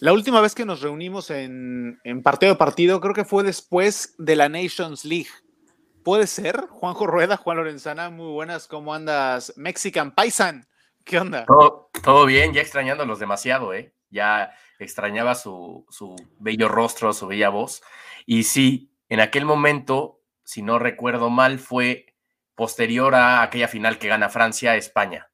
La última vez que nos reunimos en, partido de partido, creo que fue después de la Nations League. ¿Puede ser? Juanjo Rueda, Juan Lorenzana, muy buenas. ¿Cómo andas? Mexican Paisan, ¿qué onda? Todo, todo bien, ya extrañándolos demasiado, ¿eh? Ya extrañaba su, su bello rostro, su bella voz. Y sí, en aquel momento, si no recuerdo mal, fue posterior a aquella final que gana Francia España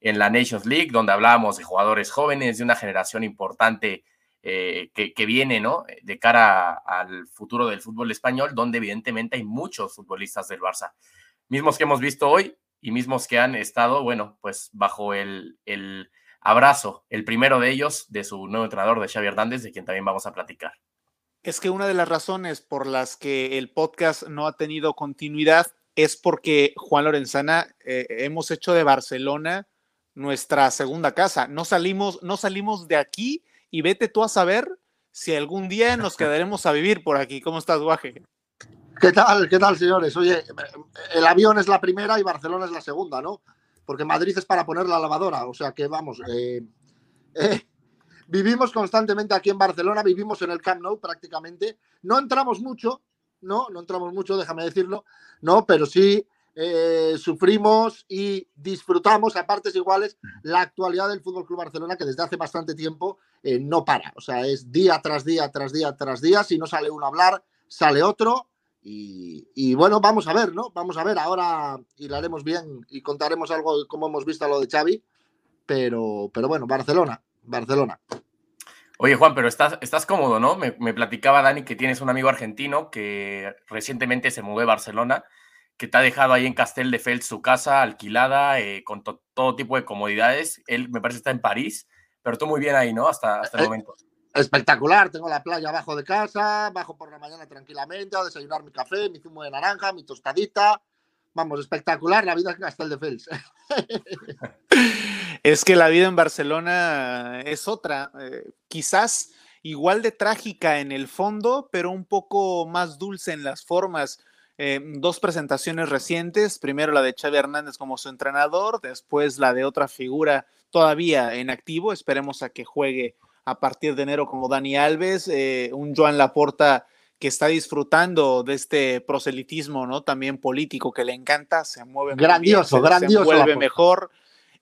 en la Nations League, donde hablábamos de jugadores jóvenes, de una generación importante eh, que, viene, ¿no? De cara al futuro del fútbol español, donde evidentemente hay muchos futbolistas del Barça, mismos que hemos visto hoy y mismos que han estado, bueno, pues bajo el, el abrazo, el primero de ellos, de su nuevo entrenador, de Xavi Hernández, de quien también vamos a platicar. Es que una de las razones por las que el podcast no ha tenido continuidad es porque Juan Lorenzana eh, hemos hecho de Barcelona nuestra segunda casa. No salimos, no salimos de aquí y vete tú a saber si algún día nos quedaremos a vivir por aquí. ¿Cómo estás, Guaje? ¿Qué tal, qué tal, señores? Oye, el avión es la primera y Barcelona es la segunda, ¿no? Porque Madrid es para poner la lavadora, o sea que vamos. Eh, eh, vivimos constantemente aquí en Barcelona, vivimos en el Camp Nou prácticamente. No entramos mucho, no, no entramos mucho, déjame decirlo, no, pero sí eh, sufrimos y disfrutamos a partes iguales la actualidad del Fútbol Club Barcelona que desde hace bastante tiempo eh, no para. O sea, es día tras día, tras día, tras día. Si no sale uno a hablar, sale otro. Y, bueno, vamos a ver, ¿no? Vamos a ver. Ahora hilaremos bien y contaremos algo de cómo hemos visto lo de Xavi. Pero, pero bueno, Barcelona, Barcelona. Oye, Juan, pero estás, estás cómodo, ¿no? Me, me, platicaba Dani que tienes un amigo argentino que recientemente se mudó a Barcelona que te ha dejado ahí en Castel de Fels su casa alquilada, eh, con todo tipo de comodidades. Él me parece está en París, pero tú muy bien ahí, ¿no? Hasta, hasta el eh, momento. Espectacular, tengo la playa abajo de casa, bajo por la mañana tranquilamente a desayunar mi café, mi zumo de naranja, mi tostadita. Vamos, espectacular la vida en Castel de Fels. es que la vida en Barcelona es otra, eh, quizás igual de trágica en el fondo, pero un poco más dulce en las formas eh, dos presentaciones recientes, primero la de Xavi Hernández como su entrenador, después la de otra figura todavía en activo, esperemos a que juegue a partir de enero como Dani Alves, eh, un Joan Laporta que está disfrutando de este proselitismo, ¿no? También político que le encanta, se mueve grandioso, grandioso, se vuelve mejor.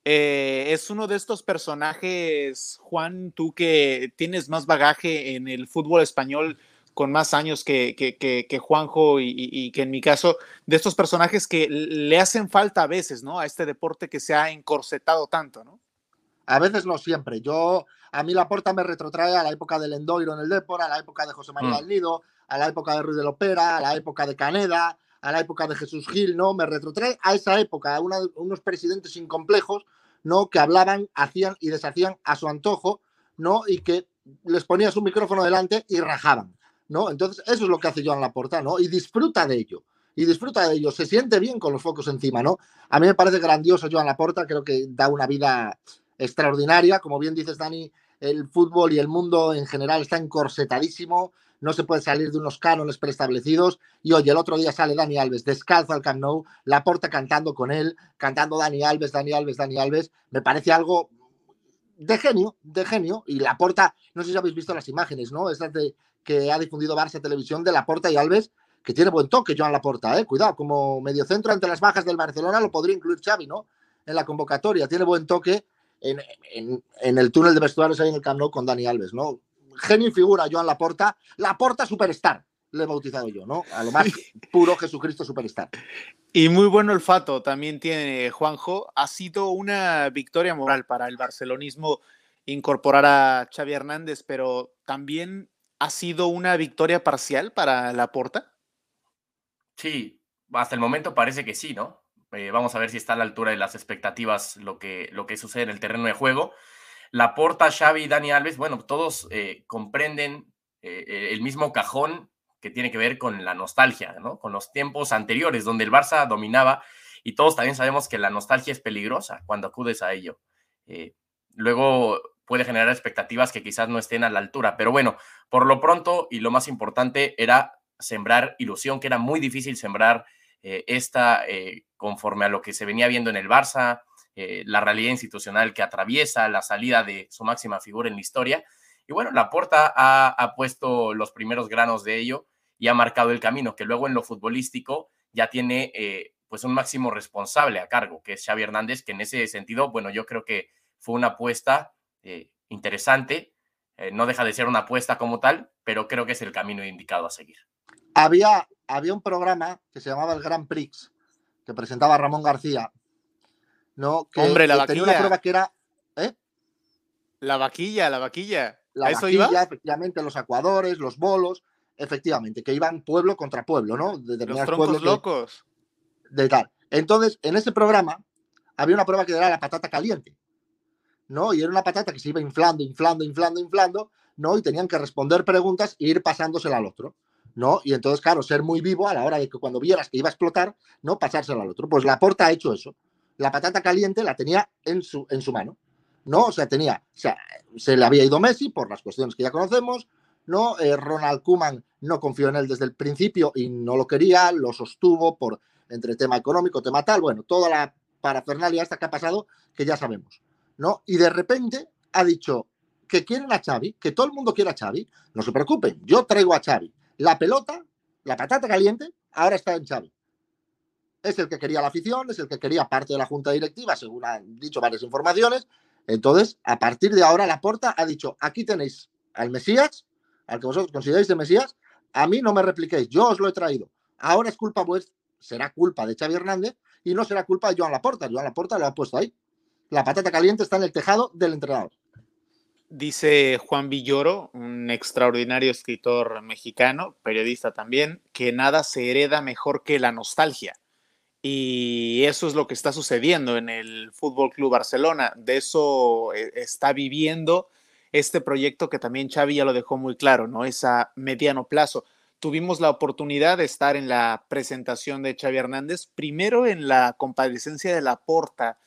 Eh, es uno de estos personajes, Juan, tú que tienes más bagaje en el fútbol español, con más años que, que, Juanjo y, que en mi caso, de estos personajes que le hacen falta a veces, ¿no? A este deporte que se ha encorsetado tanto, ¿no? A veces no siempre. Yo, a mí la porta me retrotrae a la época del Endoiro en el Depor, a la época de José María mm. Nido, a la época de Ruiz de Lopera, a la época de Caneda, a la época de Jesús Gil, ¿no? Me retrotrae a esa época, a unos presidentes incomplejos, ¿no? Que hablaban, hacían y deshacían a su antojo, ¿no? Y que les ponías un micrófono delante y rajaban. ¿No? Entonces, eso es lo que hace Joan Laporta, ¿no? Y disfruta de ello. Y disfruta de ello, se siente bien con los focos encima, ¿no? A mí me parece grandioso Joan Laporta, creo que da una vida extraordinaria. Como bien dices, Dani, el fútbol y el mundo en general está encorsetadísimo, no se puede salir de unos cánones preestablecidos. Y oye, el otro día sale Dani Alves descalzo al Camp Nou, Laporta cantando con él, cantando Dani Alves, Dani Alves, Dani Alves. Me parece algo de genio, de genio. Y Laporta, no sé si habéis visto las imágenes, ¿no? Estas de que ha difundido Barça Televisión de Laporta y Alves, que tiene buen toque Joan Laporta, ¿eh? Cuidado, como mediocentro ante las bajas del Barcelona lo podría incluir Xavi, ¿no? En la convocatoria, tiene buen toque en, el túnel de vestuarios ahí en el Camp Nou con Dani Alves, ¿no? Genio y figura Joan Laporta, Laporta superstar, le he bautizado yo, ¿no? A lo más puro Jesucristo superstar. Y muy buen olfato también tiene Juanjo. Ha sido una victoria moral para el barcelonismo incorporar a Xavi Hernández, pero también ha sido una victoria parcial para la Porta? Sí, hasta el momento parece que sí, ¿no? Eh, vamos a ver si está a la altura de las expectativas lo que, lo que sucede en el terreno de juego. La Porta, Xavi y Dani Alves, bueno, todos eh, comprenden eh, el mismo cajón que tiene que ver con la nostalgia, ¿no? Con los tiempos anteriores donde el Barça dominaba y todos también sabemos que la nostalgia es peligrosa cuando acudes a ello. luego puede generar expectativas que quizás no estén a la altura. Pero bueno, por lo pronto y lo más importante era sembrar ilusión, que era muy difícil sembrar eh, esta eh, conforme a lo que se venía viendo en el Barça, eh, la realidad institucional que atraviesa la salida de su máxima figura en la historia. Y bueno, Laporta ha, ha puesto los primeros granos de ello y ha marcado el camino, que luego en lo futbolístico ya tiene pues un máximo responsable a cargo, que es Xavi Hernández, que en ese sentido, bueno, yo creo que fue una apuesta eh, interesante, eh, no deja de ser una apuesta como tal, pero creo que es el camino indicado a seguir. Había, había un programa que se llamaba el Grand Prix, que presentaba Ramón García, ¿no? Que, Hombre, la tenía vaquilla. una prueba que era La vaquilla, la vaquilla. la ¿A eso vaquilla, iba? efectivamente, los acuadores, los bolos, efectivamente, que iban pueblo contra pueblo, ¿no? Los Determinados troncos pueblos de- locos. de tal. Entonces, en ese programa había una prueba que era la patata caliente, ¿no? Y era una patata que se iba inflando, inflando, inflando, inflando, ¿no? Y tenían que responder preguntas e ir pasándosela al otro, ¿no? Y entonces, claro, ser muy vivo a la hora de que cuando vieras que iba a explotar, ¿no? Pasársela al otro. Pues la porta ha hecho eso. La patata caliente la tenía en su, en su mano, ¿no? O sea, tenía, o sea, se le había ido Messi por las cuestiones que ya conocemos, ¿no? Eh, Ronald Koeman no confió en él desde el principio y no lo quería, lo sostuvo por entre tema económico, tema tal, bueno, toda la parafernalia esta que ha pasado, que ya sabemos, ¿no? Y de repente ha dicho que quieren a Xavi, que todo el mundo quiere a Xavi, no se preocupen, yo traigo a Xavi. La pelota, la patata caliente, ahora está en Xavi. Es el que quería la afición, es el que quería parte de la junta directiva, según han dicho varias informaciones. Entonces, a partir de ahora, Laporta ha dicho, aquí tenéis al Mesías, al que vosotros consideráis de Mesías, a mí no me repliquéis, yo os lo he traído. Ahora es culpa vuestra, será culpa de Xavi Hernández y no será culpa de Joan Laporta. Joan Laporta lo ha puesto ahí. La patata caliente está en el tejado del entrenador. Dice Juan Villoro, un extraordinario escritor mexicano, periodista también, que nada se hereda mejor que la nostalgia. Y eso es lo que está sucediendo en el Fútbol Club Barcelona. De eso eh, está viviendo este proyecto que también Xavi ya lo dejó muy claro, ¿no? Es a mediano plazo. Tuvimos la oportunidad de estar en la presentación de Xavi Hernández, primero en la comparecencia de la Porta,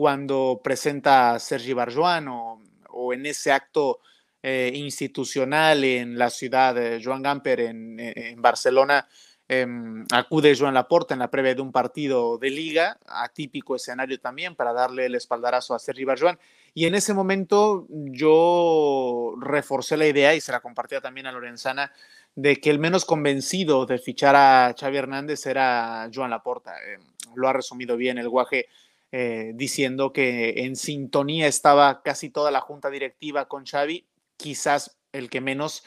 cuando presenta a Sergi Barjuan o, o en ese acto eh, institucional en la ciudad de Joan Gamper en, Barcelona, eh, acude Joan Laporta en la previa de un partido de liga, atípico escenario también para darle el espaldarazo a Sergi Barjuan. Y en ese momento yo reforcé la idea y se la compartía también a Lorenzana de que el menos convencido de fichar a Xavi Hernández era Joan Laporta. Eh, lo ha resumido bien el guaje eh, diciendo que en sintonía estaba casi toda la junta directiva con Xavi, quizás el que menos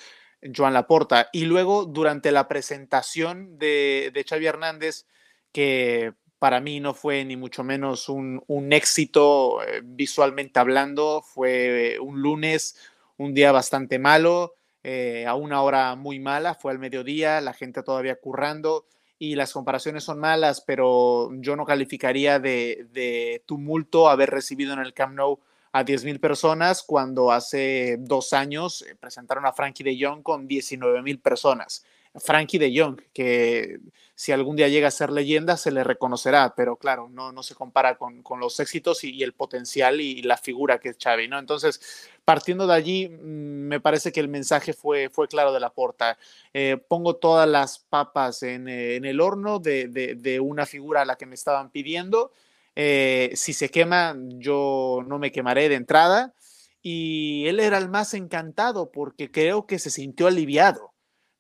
Joan Laporta. Y luego durante la presentación de, de Xavi Hernández, que para mí no fue ni mucho menos un, un éxito eh, visualmente hablando, fue un lunes, un día bastante malo, eh, a una hora muy mala, fue al mediodía, la gente todavía currando y las comparaciones son malas, pero yo no calificaría de, tumulto haber recibido en el Camp Nou a 10.000 personas cuando hace dos años presentaron a Frankie de Jong con 19.000 personas. Frankie de Jong, que si algún día llega a ser leyenda se le reconocerá, pero claro, no, no se compara con, con los éxitos y, el potencial y, la figura que es Xavi, ¿no? Entonces, partiendo de allí, me parece que el mensaje fue, fue claro de la porta. Eh, pongo todas las papas en, eh, en el horno de, de, de, una figura a la que me estaban pidiendo. Eh, si se quema, yo no me quemaré de entrada. Y él era el más encantado porque creo que se sintió aliviado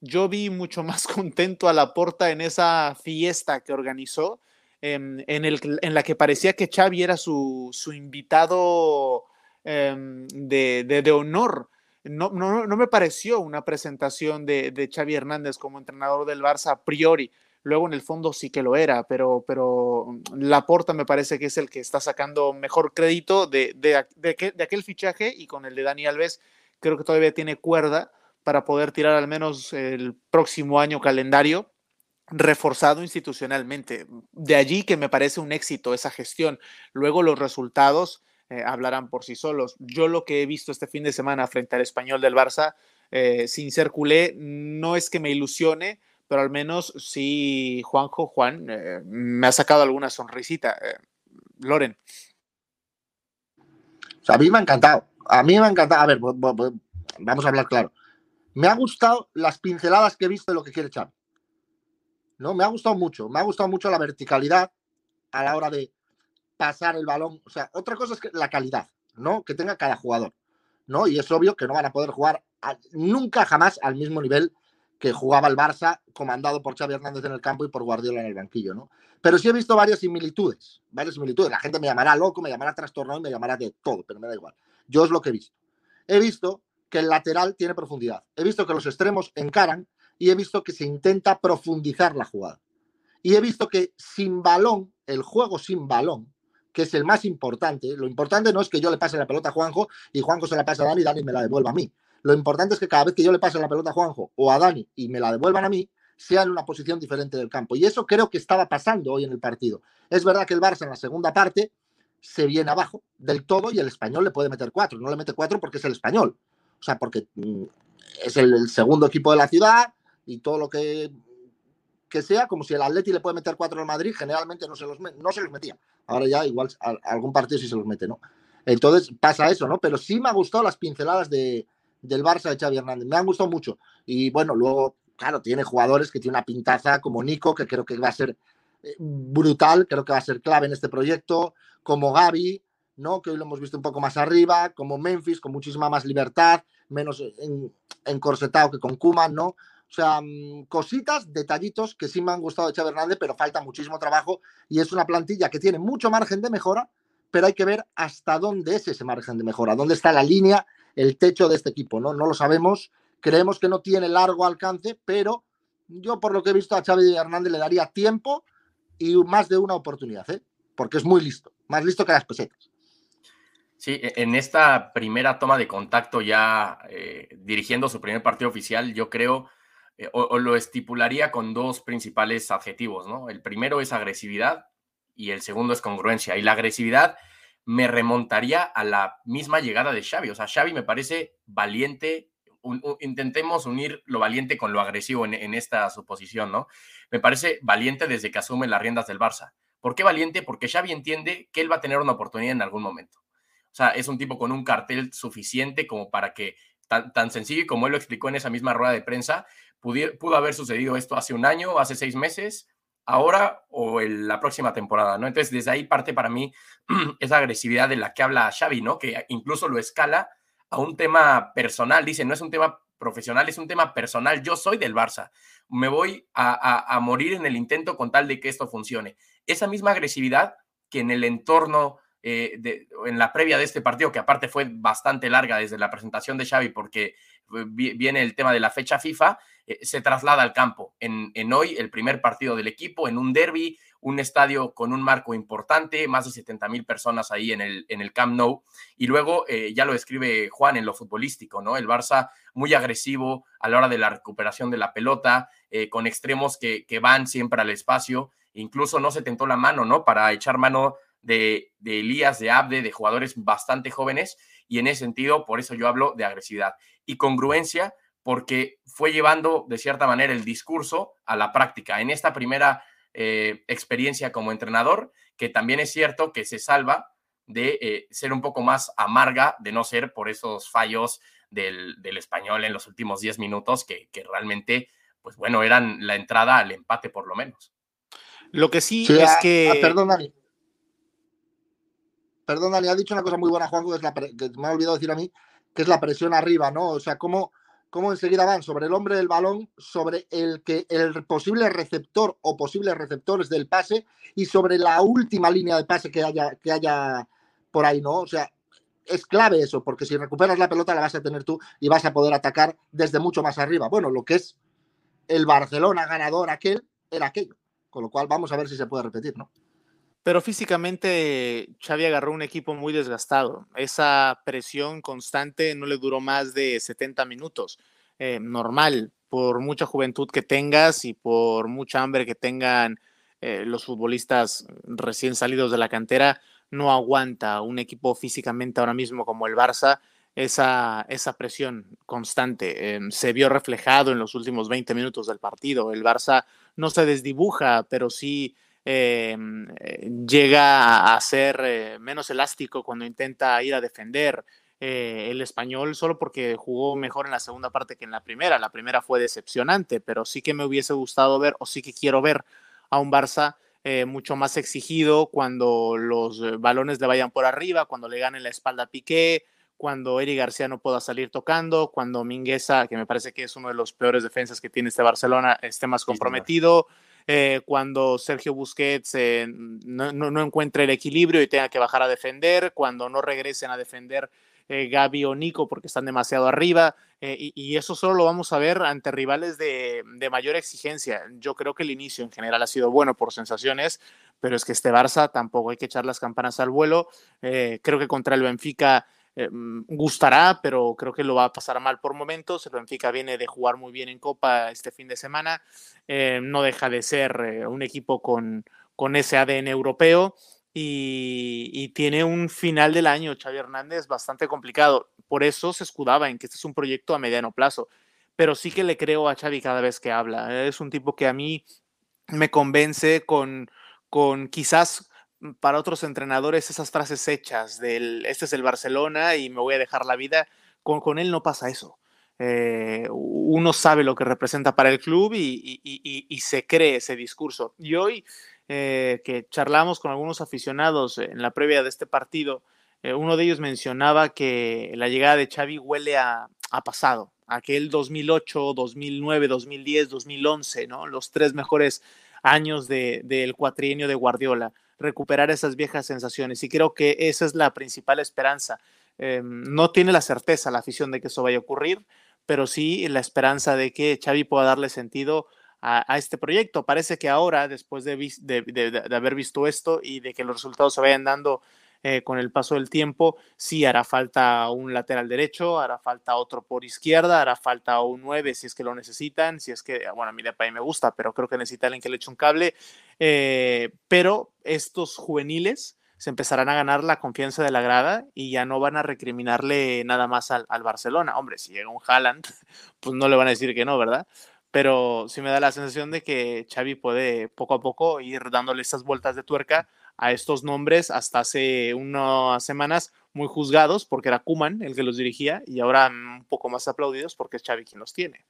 yo vi mucho más contento a Laporta en esa fiesta que organizó, eh, en, el, en, la que parecía que Xavi era su, su invitado eh, de, de, honor. No, no, no, me pareció una presentación de, de, Xavi Hernández como entrenador del Barça a priori. Luego en el fondo sí que lo era, pero, pero Laporta me parece que es el que está sacando mejor crédito de, de, de aquel fichaje y con el de Dani Alves creo que todavía tiene cuerda para poder tirar al menos el próximo año calendario reforzado institucionalmente. De allí que me parece un éxito esa gestión. Luego los resultados eh, hablarán por sí solos. Yo lo que he visto este fin de semana frente al español del Barça, eh, sin ser culé, no es que me ilusione, pero al menos sí, Juanjo, Juan, eh, me ha sacado alguna sonrisita. Loren. A mí me ha encantado. A mí me ha encantado. A ver, vamos a hablar claro me ha gustado las pinceladas que he visto de lo que quiere Xavi. ¿No? Me ha gustado mucho. Me ha gustado mucho la verticalidad a la hora de pasar el balón. O sea, otra cosa es la calidad, ¿no? Que tenga cada jugador. ¿no? Y es obvio que no van a poder jugar nunca jamás al mismo nivel que jugaba el Barça, comandado por Xavi Hernández en el campo y por Guardiola en el banquillo, ¿no? Pero sí he visto varias similitudes, varias similitudes. La gente me llamará loco, me llamará trastornado y me llamará de todo, pero me da igual. Yo es lo que he visto. He visto que el lateral tiene profundidad. He visto que los extremos encaran y he visto que se intenta profundizar la jugada. Y he visto que sin balón, el juego sin balón, que es el más importante, lo importante no es que yo le pase la pelota a Juanjo y Juanjo se la pase a Dani y Dani me la devuelva a mí. Lo importante es que cada vez que yo le pase la pelota a Juanjo o a Dani y me la devuelvan a mí, sea en una posición diferente del campo. Y eso creo que estaba pasando hoy en el partido. Es verdad que el Barça en la segunda parte se viene abajo del todo y el español le puede meter cuatro. No le mete cuatro porque es el español. O sea, porque mm, es el, segundo equipo de la ciudad y todo lo que, que sea, como si el Atleti le puede meter cuatro al Madrid, generalmente no se los, no se los metía. Ahora ya igual algún partido sí se los mete, ¿no? Entonces pasa eso, ¿no? Pero sí me ha gustado las pinceladas de, del Barça de Xavi Hernández. Me han gustado mucho. Y bueno, luego, claro, tiene jugadores que tiene una pintaza como Nico, que creo que va a ser eh, brutal, creo que va a ser clave en este proyecto, como Gaby, ¿no? Que hoy lo hemos visto un poco más arriba, como Memphis, con muchísima más libertad, menos encorsetado que con Kuman, ¿no? O sea, mm, cositas, detallitos que sí me han gustado de Xavi Hernández, pero falta muchísimo trabajo y es una plantilla que tiene mucho margen de mejora, pero hay que ver hasta dónde es ese margen de mejora, dónde está la línea el techo de este equipo, ¿no? No lo sabemos, creemos que no tiene largo alcance, pero yo por lo que he visto a Xavi Hernández le daría tiempo y más de una oportunidad, ¿eh? Porque es muy listo, más listo que las pesetas. Sí, e, en esta primera toma de contacto ya eh, dirigiendo su primer partido oficial, yo creo, eh, o, lo estipularía con dos principales adjetivos, ¿no? El primero es agresividad y el segundo es congruencia. Y la agresividad me remontaría a la misma llegada de Xavi. O sea, Xavi me parece valiente. intentemos unir lo valiente con lo agresivo en, esta suposición, ¿no? Me parece valiente desde que asume las riendas del Barça. ¿Por qué valiente? Porque Xavi entiende que él va a tener una oportunidad en algún momento. O sea, es un tipo con un cartel suficiente como para que, tan, tan sencillo como él lo explicó en esa misma rueda de prensa, pudo haber sucedido esto hace un año, hace seis meses, ahora o en la próxima temporada, ¿no? Entonces, desde ahí parte para mí esa agresividad de la que habla Xavi, ¿no? Que incluso lo escala a un tema personal, dice, no es un tema profesional, es un tema personal, yo soy del Barça, me voy a, morir en el intento con tal de que esto funcione. Esa misma agresividad que en el entorno eh, en la previa de este partido, que aparte fue bastante larga desde la presentación de Xavi, porque eh, viene el tema de la fecha FIFA, eh, se traslada al campo. En, hoy, el primer partido del equipo, en un derby, un estadio con un marco importante, más de 70 mil personas ahí en el, en el Camp Nou. Y luego, ya lo describe Juan en lo futbolístico, ¿no? El Barça muy agresivo a la hora de la recuperación de la pelota, con extremos que, que, van siempre al espacio. Incluso no se tentó la mano, ¿no? Para echar mano de, de Elías, de Abde, de jugadores bastante jóvenes. Y en ese sentido, por eso yo hablo de agresividad. Y congruencia, porque fue llevando de cierta manera el discurso a la práctica. En esta primera eh, experiencia como entrenador, que también es cierto que se salva de eh, ser un poco más amarga, de no ser por esos fallos del, español en los últimos 10 minutos, que, realmente, pues bueno, eran la entrada al empate por lo menos. Lo que sí, es ah, que... Ah, perdón, Perdón, Dani, ha dicho una cosa muy buena, Juan, que, es la, me ha olvidado decir a mí, que es la presión arriba, ¿no? O sea, cómo cómo enseguida van sobre el hombre del balón, sobre el el posible receptor o posibles receptores del pase y sobre la última línea de pase que haya, que haya por ahí, ¿no? O sea, es clave eso, porque si recuperas la pelota la vas a tener tú y vas a poder atacar desde mucho más arriba. Bueno, lo que es el Barcelona ganador aquel era aquello, con lo cual vamos a ver si se puede repetir, ¿no? Pero físicamente Xavi agarró un equipo muy desgastado. Esa presión constante no le duró más de 70 minutos. Eh, normal, por mucha juventud que tengas y por mucha hambre que tengan eh, los futbolistas recién salidos de la cantera, no aguanta un equipo físicamente ahora mismo como el Barça esa, esa presión constante. Em, se vio reflejado en los últimos 20 minutos del partido. El Barça no se desdibuja, pero sí eh, llega a ser eh, menos elástico cuando intenta ir a defender eh, el español solo porque jugó mejor en la segunda parte que en la primera. La primera fue decepcionante, pero sí que me hubiese gustado ver o sí que quiero ver a un Barça mucho más exigido cuando los balones le vayan por arriba, cuando le ganen la espalda a Piqué, cuando Eri García no pueda salir tocando, cuando Mingueza, que me parece que es uno de los peores defensas que tiene este Barcelona, esté más comprometido, eh, cuando Sergio Busquets eh, no, no, encuentre el equilibrio y tenga que bajar a defender, cuando no regresen a defender eh, Gaby o Nico porque están demasiado arriba. y, eso solo lo vamos a ver ante rivales de, de, mayor exigencia. Yo creo que el inicio en general ha sido bueno por sensaciones, pero es que este Barça tampoco hay que echar las campanas al vuelo. creo que contra el Benfica eh, mm, gustará, pero creo que lo va a pasar mal por momentos. El Benfica viene de jugar muy bien en Copa este fin de semana. Eh, no deja de ser eh, un equipo con, con ese ADN europeo y, tiene un final del año, Xavi Hernández, bastante complicado. Por eso se escudaba en que este es un proyecto a mediano plazo. Pero sí que le creo a Xavi cada vez que habla. Es un tipo que a mí me convence con, con quizás para otros entrenadores esas frases hechas del este es el Barcelona y me voy a dejar la vida, con, con él no pasa eso. Eh, uno sabe lo que representa para el club y, y, se cree ese discurso. Y hoy eh, que charlamos con algunos aficionados en la previa de este partido, eh, uno de ellos mencionaba que la llegada de Xavi huele a, a pasado, aquel 2008, 2009, 2010, 2011, ¿no? los tres mejores años del de, cuatrienio de Guardiola recuperar esas viejas sensaciones. Y creo que esa es la principal esperanza. Em, no tiene la certeza la afición de que eso vaya a ocurrir, pero sí la esperanza de que Xavi pueda darle sentido a, este proyecto. Parece que ahora, después de, haber visto esto y de que los resultados se vayan dando eh, con el paso del tiempo, sí hará falta un lateral derecho, hará falta otro por izquierda, hará falta un 9 si es que lo necesitan, si es que, bueno, a mí de me gusta, pero creo que necesita alguien que le eche un cable. Eh, pero estos juveniles se empezarán a ganar la confianza de la grada y ya no van a recriminarle nada más al, al Barcelona. Hombre, si llega un Haaland, pues no le van a decir que no, ¿verdad? Pero sí me da la sensación de que Xavi puede poco a poco ir dándole esas vueltas de tuerca a estos nombres hasta hace unas semanas muy juzgados porque era Kuman el que los dirigía y ahora un poco más aplaudidos porque es Xavi quien los tiene.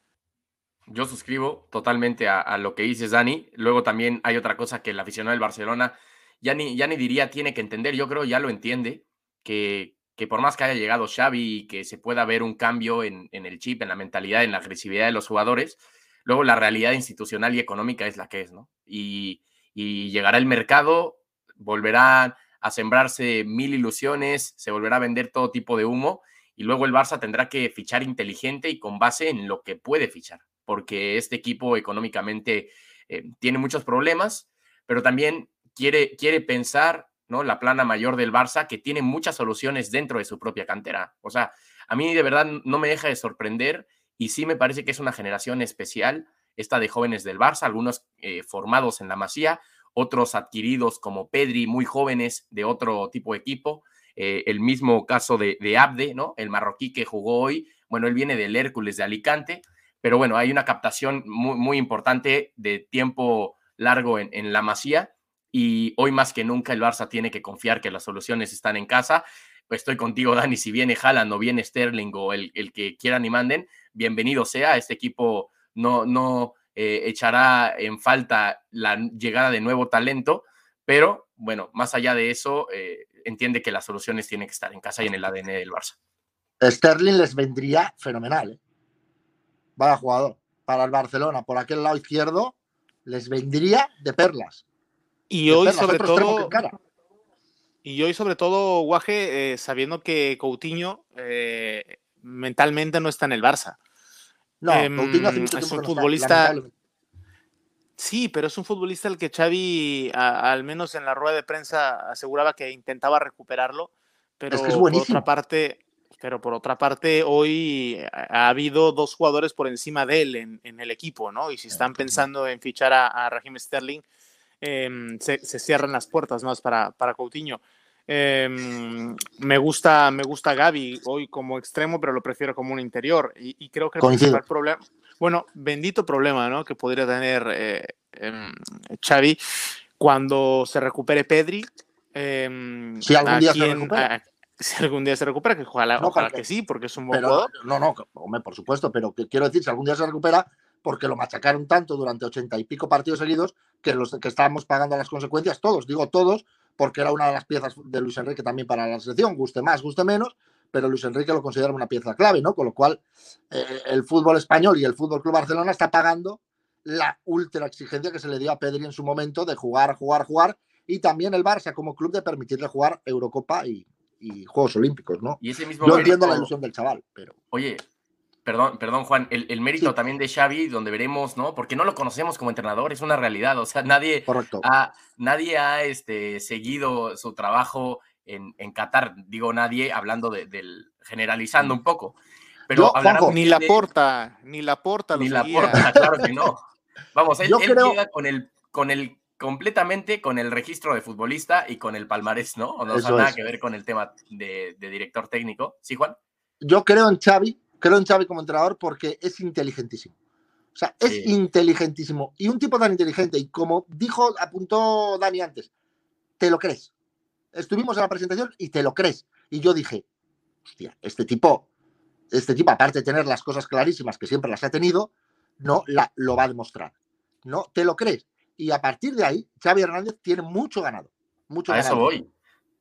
Yo suscribo totalmente a, lo que dices, Dani. Luego también hay otra cosa que el aficionado del Barcelona ya ni, ya ni diría tiene que entender, yo creo ya lo entiende, que, que por más que haya llegado Xavi y que se pueda ver un cambio en, en el chip, en la mentalidad, en la agresividad de los jugadores, luego la realidad institucional y económica es la que es, ¿no? Y, y llegará el mercado, volverán a sembrarse mil ilusiones, se volverá a vender todo tipo de humo y luego el Barça tendrá que fichar inteligente y con base en lo que puede fichar, porque este equipo económicamente eh, tiene muchos problemas, pero también quiere, quiere pensar ¿no? la plana mayor del Barça, que tiene muchas soluciones dentro de su propia cantera. O sea, a mí de verdad no me deja de sorprender y sí me parece que es una generación especial, esta de jóvenes del Barça, algunos eh, formados en la Masía, otros adquiridos como Pedri, muy jóvenes de otro tipo de equipo. Eh, el mismo caso de, Abde, ¿no? El marroquí que jugó hoy. Bueno, él viene del Hércules de Alicante, pero bueno, hay una captación muy, muy importante de tiempo largo en, la masía y hoy más que nunca el Barça tiene que confiar que las soluciones están en casa. Estoy contigo, Dani, si viene Haaland o viene Sterling o el, el que quieran y manden, bienvenido sea. Este equipo no, no, eh, echará en falta la llegada de nuevo talento, pero bueno, más allá de eso, eh, entiende que las soluciones tienen que estar en casa y en el ADN del Barça. Sterling les vendría fenomenal. ¿eh? Vaya jugador. Para el Barcelona, por aquel lado izquierdo, les vendría de perlas. Y hoy, sobre todo. Y hoy, sobre todo, Guaje, sabiendo que Coutinho mentalmente no está en el Barça. No, em, es un futbolista. sí, pero es un futbolista el que Xavi, al menos en la rueda de prensa, aseguraba que intentaba recuperarlo. Pero por otra parte, pero por otra parte, hoy ha habido dos jugadores por encima de él en, el equipo, ¿no? Y si están pensando en fichar a, a Raheem Sterling, em, se, cierran las puertas más para, para Coutinho. Em, me gusta, me gusta Gaby hoy como extremo, pero lo prefiero como un interior. Y, creo que el principal problema, bueno, bendito problema, ¿no? Que podría tener eh, em, Xavi cuando se recupere Pedri. Si algún día se recupera. Si algún día se recupera, que ojalá, ojalá que sí, porque es un buen jugador. No, no, hombre, por supuesto, pero que quiero decir, si algún día se recupera, porque lo machacaron tanto durante ochenta y pico partidos seguidos que los que estábamos pagando las consecuencias, todos, digo todos, porque era una de las piezas de Luis Enrique también para la selección, guste más, guste menos, pero Luis Enrique lo considera una pieza clave, ¿no? Con lo cual, eh, el fútbol español y el Fútbol Club Barcelona está pagando la ultra exigencia que se le dio a Pedri en su momento de jugar, jugar, jugar, y también el Barça como club de permitirle jugar Eurocopa y, Juegos Olímpicos, ¿no? Y ese mismo Yo entiendo la ilusión del chaval, pero. Oye, Perdón, perdón, Juan, el, mérito también de Xavi, donde veremos, ¿no? Porque no lo conocemos como entrenador, es una realidad. O sea, nadie ha, nadie ha este, seguido su trabajo en, en Qatar. Digo nadie, hablando de, del generalizando un poco. Pero ni la porta, ni la porta. Ni la porta, claro que no. Vamos, él, llega con el, con el completamente con el registro de futbolista y con el palmarés, ¿no? O no tiene nada que ver con el tema de, de director técnico. ¿Sí, Juan? Yo creo en Xavi creo en Xavi como entrenador porque es inteligentísimo. O sea, es inteligentísimo. Y un tipo tan inteligente, y como dijo, apuntó Dani antes, te lo crees. Estuvimos en la presentación y te lo crees. Y yo dije, hostia, este tipo, este tipo, aparte de tener las cosas clarísimas, que siempre las ha tenido, no la, lo va a demostrar. No, te lo crees. Y a partir de ahí, Xavi Hernández tiene mucho ganado. Mucho a eso voy.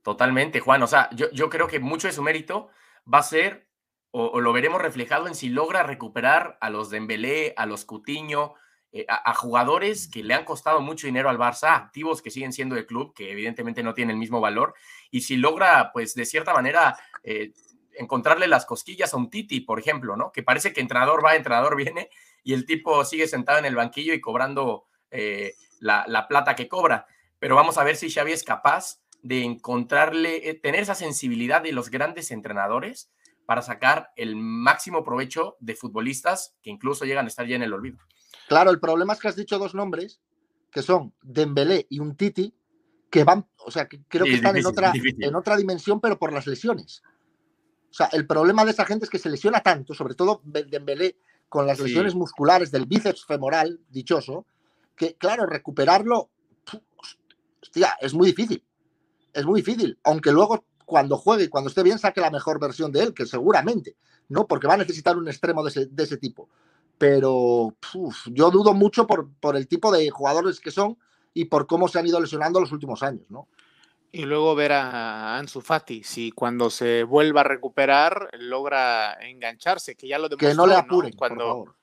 Totalmente, Juan. O sea, yo, yo creo que mucho de su mérito va a ser o, lo veremos reflejado en si logra recuperar a los Dembélé, a los Cutiño, eh, a, jugadores que le han costado mucho dinero al Barça, activos que siguen siendo del club, que evidentemente no tienen el mismo valor, y si logra, pues de cierta manera, eh, encontrarle las cosquillas a un Titi, por ejemplo, ¿no? Que parece que entrenador va, entrenador viene, y el tipo sigue sentado en el banquillo y cobrando eh, la, la, plata que cobra. Pero vamos a ver si Xavi es capaz de encontrarle, tener esa sensibilidad de los grandes entrenadores para sacar el máximo provecho de futbolistas que incluso llegan a estar ya en el olvido. Claro, el problema es que has dicho dos nombres, que son Dembélé y un Titi, que van, o sea, que creo que están en, otra, en otra dimensión, pero por las lesiones. O sea, el problema de esa gente es que se lesiona tanto, sobre todo Dembélé, con las lesiones musculares del bíceps femoral, dichoso, que claro, recuperarlo, hostia, es muy difícil. Es muy difícil, aunque luego cuando juegue y cuando esté bien saque la mejor versión de él, que seguramente, ¿no? Porque va a necesitar un extremo de ese, tipo. Pero yo dudo mucho por, por, el tipo de jugadores que son y por cómo se han ido lesionando los últimos años, ¿no? Y luego ver a Ansu Fati, si cuando se vuelva a recuperar logra engancharse, que ya lo demostró. Que no le apuren, cuando,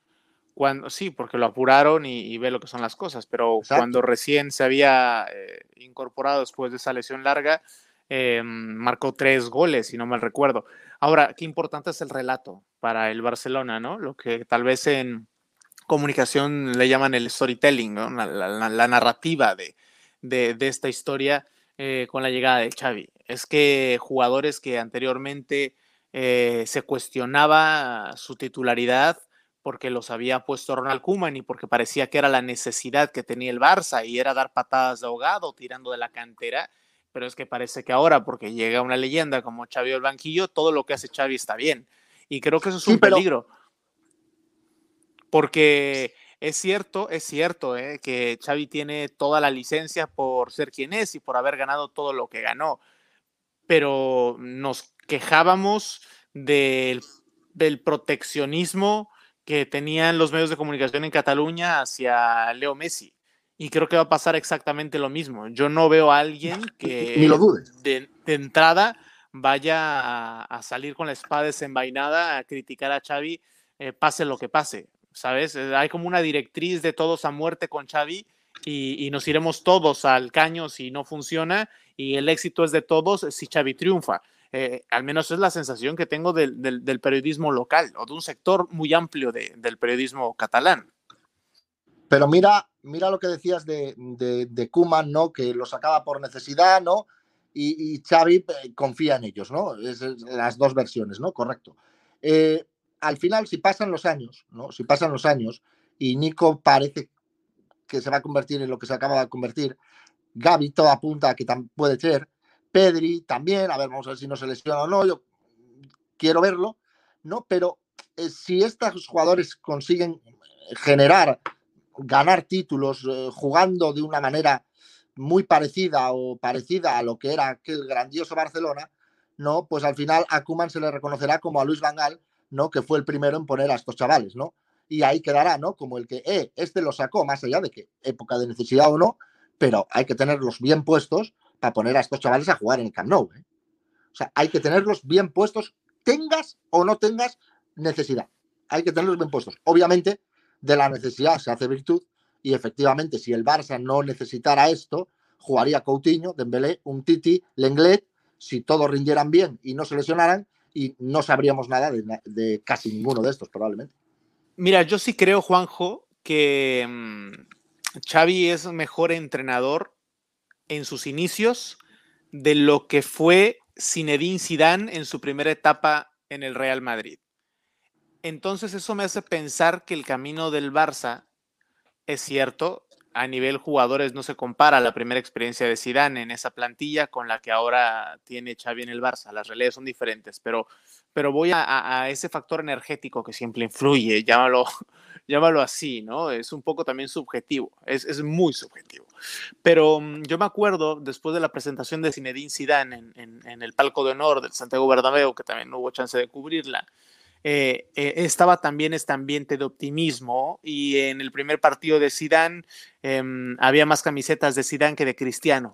Cuando, sí, porque lo apuraron y, ve lo que son las cosas, pero cuando recién se había eh, incorporado después de esa lesión larga, eh, marcó tres goles, si no mal recuerdo. Ahora, qué importante es el relato para el Barcelona, ¿no? Lo que tal vez en comunicación le llaman el storytelling, la, narrativa de, de, esta historia eh, con la llegada de Xavi. Es que jugadores que anteriormente eh, se cuestionaba su titularidad porque los había puesto Ronald Koeman y porque parecía que era la necesidad que tenía el Barça y era dar patadas de ahogado tirando de la cantera, pero es que parece que ahora, porque llega una leyenda como Xavi al banquillo, todo lo que hace Xavi está bien. Y creo que eso es un peligro. Porque es cierto, es cierto eh, que Xavi tiene toda la licencia por ser quien es y por haber ganado todo lo que ganó. Pero nos quejábamos del, del proteccionismo que tenían los medios de comunicación en Cataluña hacia Leo Messi. Y creo que va a pasar exactamente lo mismo. Yo no veo a alguien que Ni lo dudes. De, entrada vaya a, salir con la espada desenvainada a criticar a Xavi, eh, pase lo que pase, ¿sabes? Eh, hay como una directriz de todos a muerte con Xavi y, nos iremos todos al caño si no funciona y el éxito es de todos si Xavi triunfa. Eh, al menos es la sensación que tengo del, del, periodismo local o de un sector muy amplio de, del periodismo catalán. Pero mira, mira lo que decías de, de, Kuman, ¿no? Que lo sacaba por necesidad, ¿no? Y, Xavi eh, confía en ellos, ¿no? Es, las dos versiones, ¿no? Correcto. Eh, al final, si pasan los años, ¿no? Si pasan los años y Nico parece que se va a convertir en lo que se acaba de convertir, Gaby todo apunta a que puede ser, Pedri también, a ver, vamos a ver si no se lesiona o no, yo quiero verlo, ¿no? Pero eh, si estos jugadores consiguen generar ganar títulos eh, jugando de una manera muy parecida o parecida a lo que era aquel grandioso Barcelona, ¿no? Pues al final a Kuman se le reconocerá como a Luis Van Gaal, ¿no? Que fue el primero en poner a estos chavales, ¿no? Y ahí quedará, ¿no? Como el que, eh, este lo sacó, más allá de que época de necesidad o no, pero hay que tenerlos bien puestos para poner a estos chavales a jugar en el Camp Nou. ¿eh? O sea, hay que tenerlos bien puestos tengas o no tengas necesidad. Hay que tenerlos bien puestos. Obviamente, de la necesidad se hace virtud y efectivamente, si el Barça no necesitara esto, jugaría Coutinho, Dembélé, un Titi, Lenglet, si todos rindieran bien y no se lesionaran y no sabríamos nada de, casi ninguno de estos probablemente. Mira, yo sí creo, Juanjo, que mm, Xavi es mejor entrenador en sus inicios de lo que fue Zinedine Zidane en su primera etapa en el Real Madrid. Entonces eso me hace pensar que el camino del Barça es cierto, a nivel jugadores no se compara la primera experiencia de Zidane en esa plantilla con la que ahora tiene Xavi en el Barça. Las realidades son diferentes, pero, pero voy a, ese factor energético que siempre influye, llámalo, llámalo así, ¿no? Es un poco también subjetivo, es, muy subjetivo. Pero mm, yo me acuerdo, después de la presentación de Zinedine Zidane en, en el palco de honor del Santiago Bernabéu, que también no hubo chance de cubrirla, eh, eh, estaba también este ambiente de optimismo y en el primer partido de Sidán em, había más camisetas de Sidán que de Cristiano.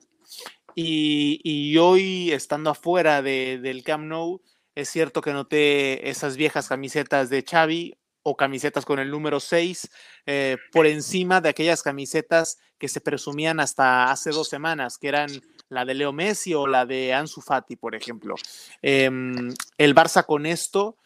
Y, hoy, estando afuera del Camp Nou, es cierto que noté esas viejas camisetas de Xavi o camisetas con el número 6 eh, por encima de aquellas camisetas que se presumían hasta hace dos semanas, que eran la de Leo Messi o la de Ansu Fati, por ejemplo. Em, el Barça con esto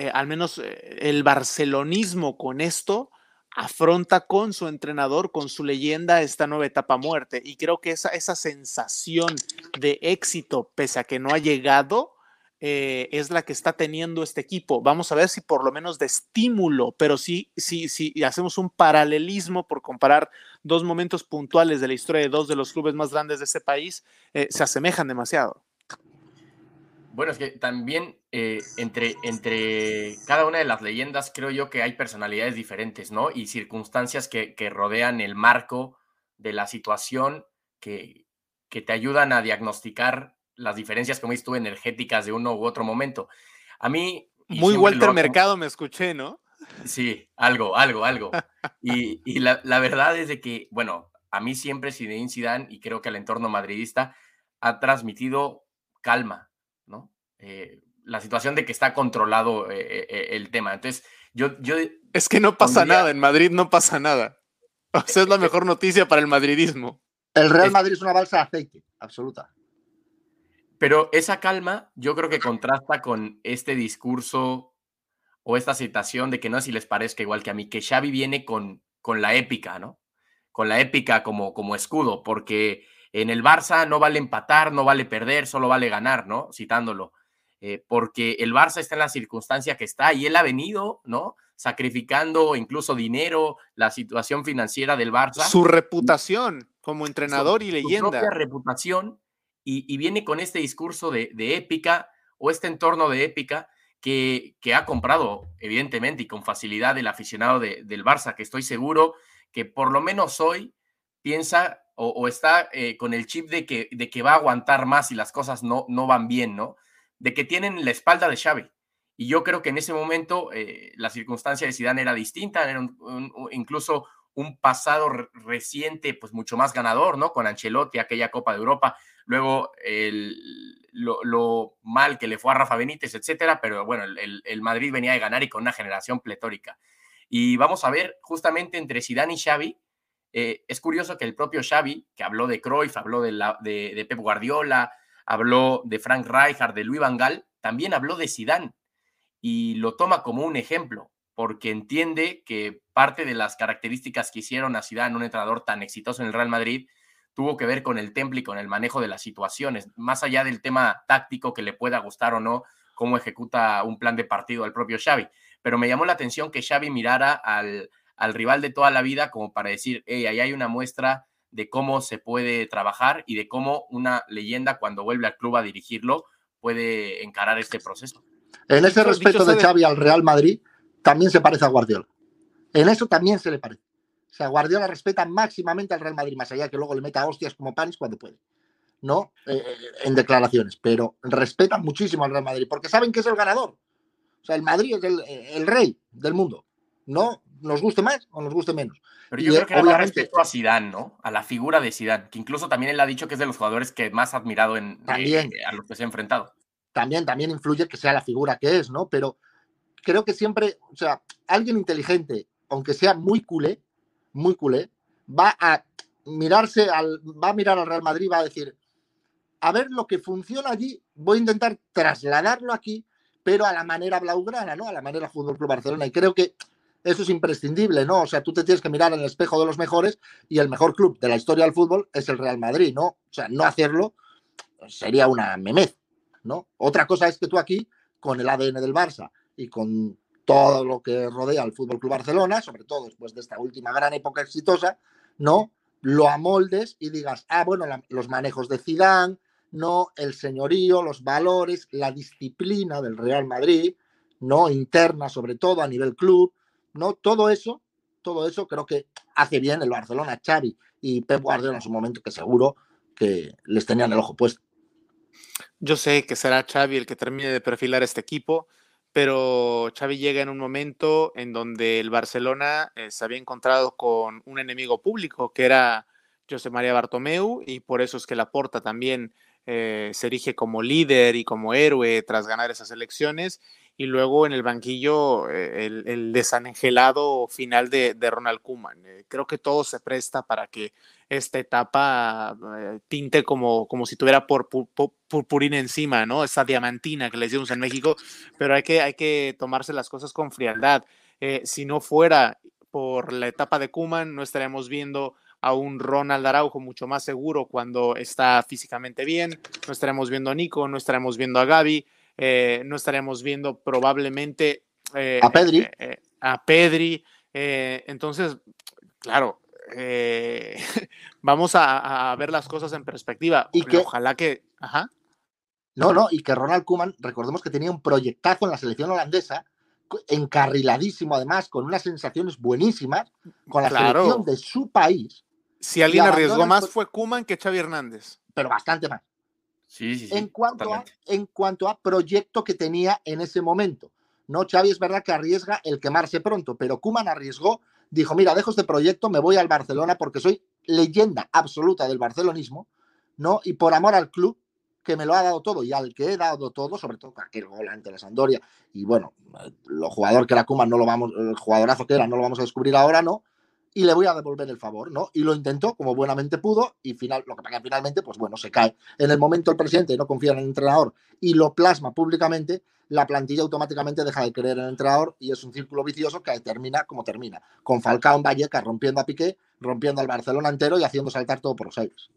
eh, al menos eh, el barcelonismo con esto, afronta con su entrenador, con su leyenda, esta nueva etapa muerte. Y creo que esa, esa sensación de éxito, pese a que no ha llegado, eh, es la que está teniendo este equipo. Vamos a ver si por lo menos de estímulo, pero sí, sí, sí, hacemos un paralelismo por comparar dos momentos puntuales de la historia de dos de los clubes más grandes de este país, se asemejan demasiado. Bueno, es que también eh, entre, entre cada una de las leyendas creo yo que hay personalidades diferentes, ¿no? Y circunstancias que, rodean el marco de la situación que, que, te ayudan a diagnosticar las diferencias, como dices tú, energéticas de uno u otro momento. A mí... Muy Walter Mercado me escuché, ¿no? Sí, algo, algo, algo. Y, y la, la, verdad es de que, bueno, a mí siempre Zinedine Zidane y creo que al entorno madridista ha transmitido calma, eh, la situación de que está controlado eh, eh, el tema. Entonces, yo... yo es que no pasa nada, en Madrid no pasa nada. O sea, es la mejor noticia para el madridismo. El Real Madrid es una balsa de aceite, absoluta. Pero esa calma yo creo que contrasta con este discurso o esta citación de que no sé si les parezca igual que a mí, que Xavi viene con, con la épica, ¿no? Con la épica como, como escudo, porque en el Barça no vale empatar, no vale perder, solo vale ganar, ¿no? Citándolo. Eh, porque el Barça está en la circunstancia que está y él ha venido, ¿no? Sacrificando incluso dinero, la situación financiera del Barça. Su reputación como entrenador y leyenda. Su propia reputación y, viene con este discurso de, épica o este entorno de épica que, que, ha comprado, evidentemente, y con facilidad el aficionado del Barça, que estoy seguro que por lo menos hoy piensa o, está eh, con el chip de que, de que va a aguantar más y las cosas no, no van bien, ¿no? de que tienen la espalda de Xavi. Y yo creo que en ese momento eh, la circunstancia de Zidane era distinta, era incluso un pasado reciente, pues mucho más ganador, ¿no? Con Ancelotti, aquella Copa de Europa, luego lo, mal que le fue a Rafa Benítez, etcétera, pero bueno, el, Madrid venía de ganar y con una generación pletórica. Y vamos a ver, justamente entre Zidane y Xavi, eh, es curioso que el propio Xavi, que habló de Cruyff, habló de, la, de, Pep Guardiola, habló de Frank Rijkaard, de Luis Van Gaal, también habló de Zidane y lo toma como un ejemplo porque entiende que parte de las características que hicieron a Zidane un entrenador tan exitoso en el Real Madrid tuvo que ver con el temple y con el manejo de las situaciones, más allá del tema táctico que le pueda gustar o no cómo ejecuta un plan de partido al propio Xavi. Pero me llamó la atención que Xavi mirara al, al rival de toda la vida como para decir, hey, ahí hay una muestra de cómo se puede trabajar y de cómo una leyenda cuando vuelve al club a dirigirlo puede encarar este proceso. En ese respeto de Xavi al Real Madrid, también se parece a Guardiola. En eso también se le parece. O sea, Guardiola respeta máximamente al Real Madrid, más allá que luego le meta hostias como panes cuando puede. ¿No? Eh, eh, en declaraciones. Pero respeta muchísimo al Real Madrid, porque saben que es el ganador. O sea, el Madrid es el, el rey del mundo. No nos guste más o nos guste menos. Pero yo creo que obviamente... respeto a Zidane, ¿no? A la figura de Zidane, que incluso también él ha dicho que es de los jugadores que más ha admirado en, eh, a los que se ha enfrentado. también, también influye que sea la figura que es, ¿no? Pero creo que siempre, o sea, alguien inteligente, aunque sea muy culé, muy culé, va a mirarse al, va a mirar al Real Madrid, va a decir, a ver lo que funciona allí, voy a intentar trasladarlo aquí, pero a la manera blaugrana, ¿no? A la manera Fútbol Club Barcelona. Y creo que eso es imprescindible, ¿no? O sea, tú te tienes que mirar en el espejo de los mejores y el mejor club de la historia del fútbol es el Real Madrid, ¿no? O sea, no hacerlo sería una memez, ¿no? Otra cosa es que tú aquí, con el ADN del Barça y con todo lo que rodea al Fútbol Club Barcelona, sobre todo después de esta última gran época exitosa, ¿no? Lo amoldes y digas, ah, bueno, los manejos de Zidane, no el señorío, los valores, la disciplina del Real Madrid, no interna sobre todo a nivel club, no todo eso, todo eso creo que hace bien el Barcelona, Xavi y Pep Guardiola en su momento que seguro que les tenían el ojo puesto. Yo sé que será Xavi el que termine de perfilar este equipo, pero Xavi llega en un momento en donde el Barcelona eh, se había encontrado con un enemigo público que era José María Bartomeu y por eso es que la Porta también eh, se erige como líder y como héroe tras ganar esas elecciones y luego en el banquillo eh, el, desangelado final de, Ronald Koeman. Eh, creo que todo se presta para que esta etapa tinte como, como si tuviera por, purpurina encima, ¿no? Esa diamantina que le decimos en México, pero hay que, hay que tomarse las cosas con frialdad. si no fuera por la etapa de Kuman, no estaríamos viendo a un Ronald Araujo mucho más seguro cuando está físicamente bien, no estaremos viendo a Nico, no estaremos viendo a Gaby, eh, no estaremos viendo probablemente eh, a Pedri. Eh, a Pedri. entonces, claro, vamos a, ver las cosas en perspectiva. Y que, ojalá que. Ajá. No, no, y que Ronald Kuman, recordemos que tenía un proyectazo en la selección holandesa, encarriladísimo además, con unas sensaciones buenísimas, con la selección de su país. Si alguien arriesgó más fue Kuman que Xavi Hernández. Pero bastante más. Sí, sí, sí. En cuanto, a, en cuanto a proyecto que tenía en ese momento. No, Xavi es verdad que arriesga el quemarse pronto, pero Kuman arriesgó, dijo, mira, dejo este proyecto, me voy al Barcelona porque soy leyenda absoluta del barcelonismo, ¿no? Y por amor al club, que me lo ha dado todo y al que he dado todo, sobre todo aquel gol ante la Sandoria, y bueno, lo jugador que era Kuman no lo vamos, el jugadorazo que era, no lo vamos a descubrir ahora, ¿no? Y le voy a devolver el favor, ¿no? Y lo intentó como buenamente pudo y final, lo que pasa finalmente, pues bueno, se cae. En el momento el presidente no confía en el entrenador y lo plasma públicamente, la plantilla automáticamente deja de creer en el entrenador y es un círculo vicioso que termina como termina, con Falcao en Vallecas rompiendo a Piqué, rompiendo al Barcelona entero y haciendo saltar todo por los aires.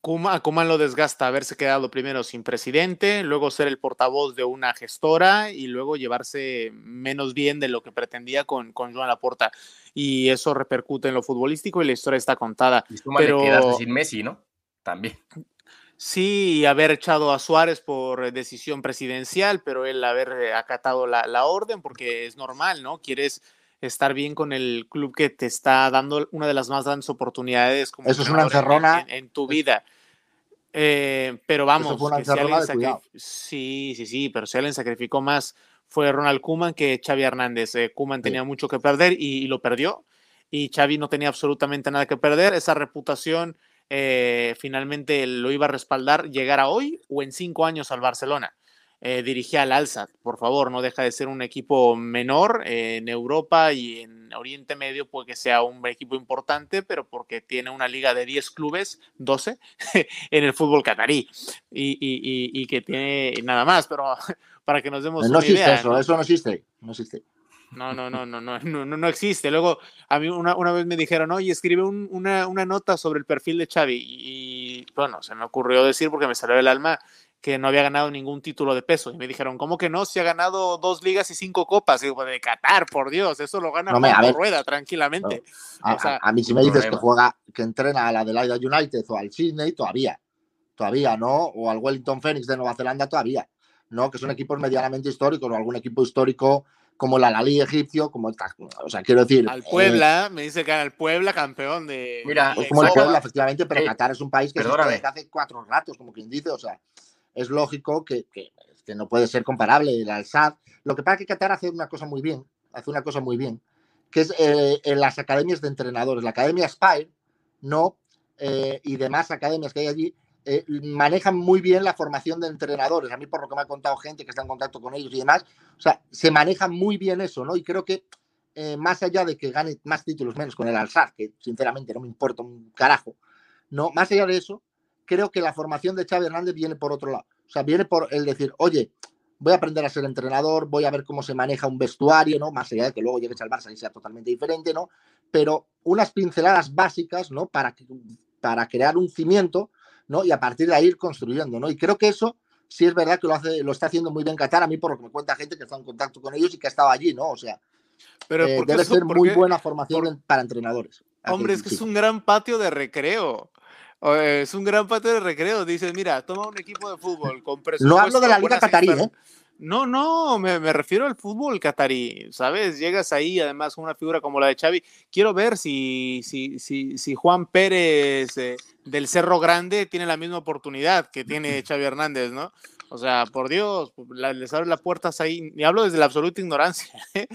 Kuman lo desgasta haberse quedado primero sin presidente, luego ser el portavoz de una gestora y luego llevarse menos bien de lo que pretendía con, con Joan Laporta. Y eso repercute en lo futbolístico y la historia está contada. Y pero... sin Messi, ¿no? También. Sí, haber echado a Suárez por decisión presidencial, pero él haber acatado la, la orden porque es normal, ¿no? Quieres estar bien con el club que te está dando una de las más grandes oportunidades como Eso es una encerrona. En, tu vida. Eh, pero vamos, sí, sí, sí, pero si alguien sacrificó más fue Ronald Kuman que Xavi Hernández. Eh, Kuman tenía mucho que perder y, lo perdió. Y Xavi no tenía absolutamente nada que perder. Esa reputación eh, finalmente lo iba a respaldar llegar a hoy o en cinco años al Barcelona eh, dirigía al Alza. Por favor, no deja de ser un equipo menor en Europa y en Oriente Medio, puede que sea un equipo importante, pero porque tiene una liga de 10 clubes, 12, en el fútbol catarí y, que tiene nada más, pero para que nos demos no existe Eso, eso no existe, no existe. No, no, no, no, no, no, no existe. Luego, a mí una, una vez me dijeron, oye, escribe una, una, nota sobre el perfil de Xavi. Y bueno, se me ocurrió decir porque me salió del alma que no había ganado ningún título de peso. Y me dijeron, ¿cómo que no? Si ha ganado dos ligas y cinco copas. Y digo, de Qatar, por Dios, eso lo gana no, rueda tranquilamente. A, mí si me dices que juega, que entrena a la Adelaida United o al Sydney, todavía. Todavía, ¿no? O al Wellington Phoenix de Nueva Zelanda, todavía. ¿No? Que son equipos medianamente históricos o algún equipo histórico como la Lali egipcio, como o sea, quiero decir. Al Puebla, me dice que al Puebla campeón de. Mira, como el Puebla, efectivamente, pero Qatar es un país que se hace cuatro ratos, como quien dice, o sea, es lógico que, que, no puede ser comparable el Al-Sad. Lo que pasa es que Qatar hace una cosa muy bien, hace una cosa muy bien, que es eh, en las academias de entrenadores. La Academia Spire, no, eh, y demás academias que hay allí, eh, manejan muy bien la formación de entrenadores. A mí, por lo que me ha contado gente que está en contacto con ellos y demás, o sea, se maneja muy bien eso, ¿no? Y creo que eh, más allá de que gane más títulos menos con el Alsar, que sinceramente no me importa un carajo, no, más allá de eso, creo que la formación de Xavi Hernández viene por otro lado. O sea, viene por el decir, oye, voy a aprender a ser entrenador, voy a ver cómo se maneja un vestuario, ¿no? Más allá de que luego llegues al Barça y sea totalmente diferente, ¿no? Pero unas pinceladas básicas, ¿no? Para, para crear un cimiento, ¿no? Y a partir de ahí ir construyendo, ¿no? Y creo que eso sí es verdad que lo, hace, lo está haciendo muy bien Qatar, a mí por lo que me cuenta gente que está en contacto con ellos y que ha estado allí, ¿no? O sea, Pero eh, debe ser muy buena formación para entrenadores. Hombre, es que es un gran patio de recreo. Es un gran patio de recreo. Dices, mira, toma un equipo de fútbol con No hablo de la Liga Qatarí, ¿eh? No, no, me, refiero al fútbol catarí, ¿sabes? Llegas ahí, además, con una figura como la de Xavi. Quiero ver si, si, si, si Juan Pérez eh, del Cerro Grande tiene la misma oportunidad que tiene Xavi Hernández, ¿no? O sea, por Dios, les abre las puertas ahí. Y hablo desde la absoluta ignorancia, ¿eh?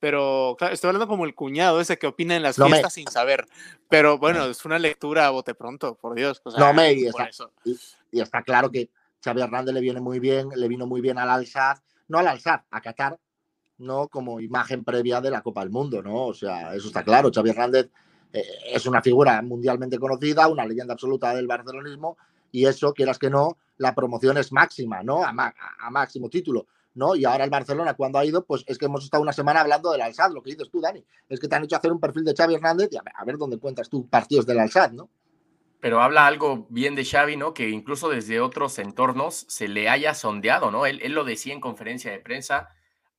Pero claro, estoy hablando como el cuñado ese que opina en las fiestas sin saber. Pero bueno, es una lectura a bote pronto, por Dios. no me y está, y, está claro que Xavi Hernández le viene muy bien, le vino muy bien al Alsat, no al Alsat, a Qatar, no como imagen previa de la Copa del Mundo, ¿no? O sea, eso está claro. Xavi Hernández eh, es una figura mundialmente conocida, una leyenda absoluta del barcelonismo, y eso, quieras que no, la promoción es máxima, ¿no? a máximo título. ¿No? Y ahora el Barcelona, cuando ha ido, pues es que hemos estado una semana hablando del Alsad, lo que dices tú, Dani. Es que te han hecho hacer un perfil de Xavi Hernández y a ver, dónde cuentas tú partidos del Alsad, ¿no? Pero habla algo bien de Xavi, ¿no? Que incluso desde otros entornos se le haya sondeado, ¿no? Él, lo decía en conferencia de prensa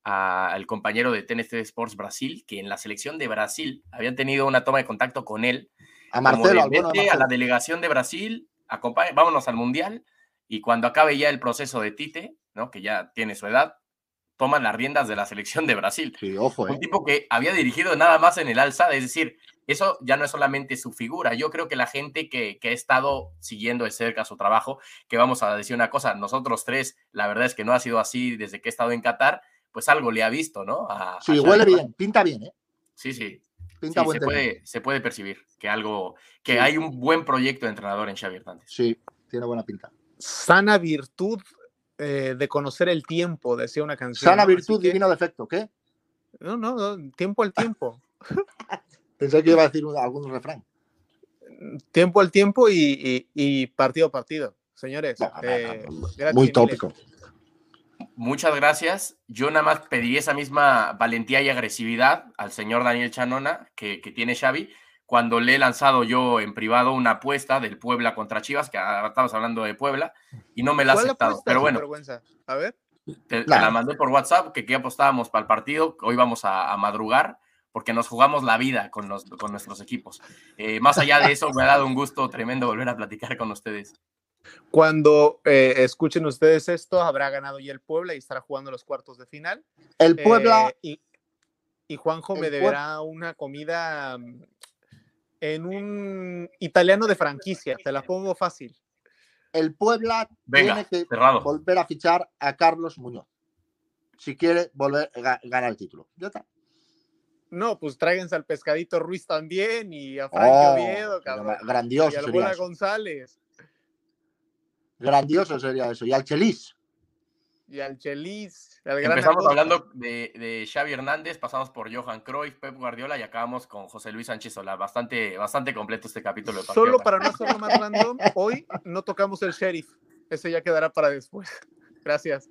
al compañero de TNT Sports Brasil, que en la selección de Brasil habían tenido una toma de contacto con él. A Marcelo, a la delegación de Brasil, vámonos al Mundial, y cuando acabe ya el proceso de Tite, ¿no? que ya tiene su edad, toman las riendas de la selección de Brasil. Sí, ojo, Un ¿eh? tipo que había dirigido nada más en el alza, es decir, eso ya no es solamente su figura. Yo creo que la gente que, que, ha estado siguiendo de cerca su trabajo, que vamos a decir una cosa, nosotros tres, la verdad es que no ha sido así desde que he estado en Qatar, pues algo le ha visto, ¿no? sí, huele bien, pinta bien, ¿eh? Sí, sí. Pinta se, puede, se puede percibir que algo, que hay un buen proyecto de entrenador en Xavi Hernández. Sí, tiene buena pinta. Sana virtud eh, de conocer el tiempo, decía una canción. Sana virtud, divino defecto, ¿qué? No, no, tiempo al tiempo. Pensé que iba a decir algún refrán. Tiempo al tiempo y, partido a partido, señores. Eh, muy tópico. Muchas gracias. Yo nada más pediría esa misma valentía y agresividad al señor Daniel Chanona que, que tiene Xavi cuando le he lanzado yo en privado una apuesta del Puebla contra Chivas, que estabas hablando de Puebla, y no me la ha aceptado. Pero bueno, a ver. Te, la mandé por WhatsApp, que, que apostábamos para el partido, hoy vamos a, madrugar, porque nos jugamos la vida con, con nuestros equipos. Eh, más allá de eso, me ha dado un gusto tremendo volver a platicar con ustedes. Cuando eh, escuchen ustedes esto, habrá ganado ya el Puebla y estará jugando los cuartos de final. El Puebla. Eh, y, Juanjo me deberá una comida en un italiano de franquicia, te la pongo fácil. El Puebla tiene que volver a fichar a Carlos Muñoz. Si quiere volver a ganar el título. Ya está. No, pues tráiganse al pescadito Ruiz también y a Frank oh, Oviedo, Grandioso. Y a sería González. Grandioso sería eso. Y al Chelis. Y al Chelis. Empezamos hablando de, Xavi Hernández, pasamos por Johan Cruyff, Pep Guardiola y acabamos con José Luis Sánchez Solá. Bastante, bastante completo este capítulo. Solo para no hacerlo más random, hoy no tocamos el sheriff. Ese ya quedará para después. Gracias.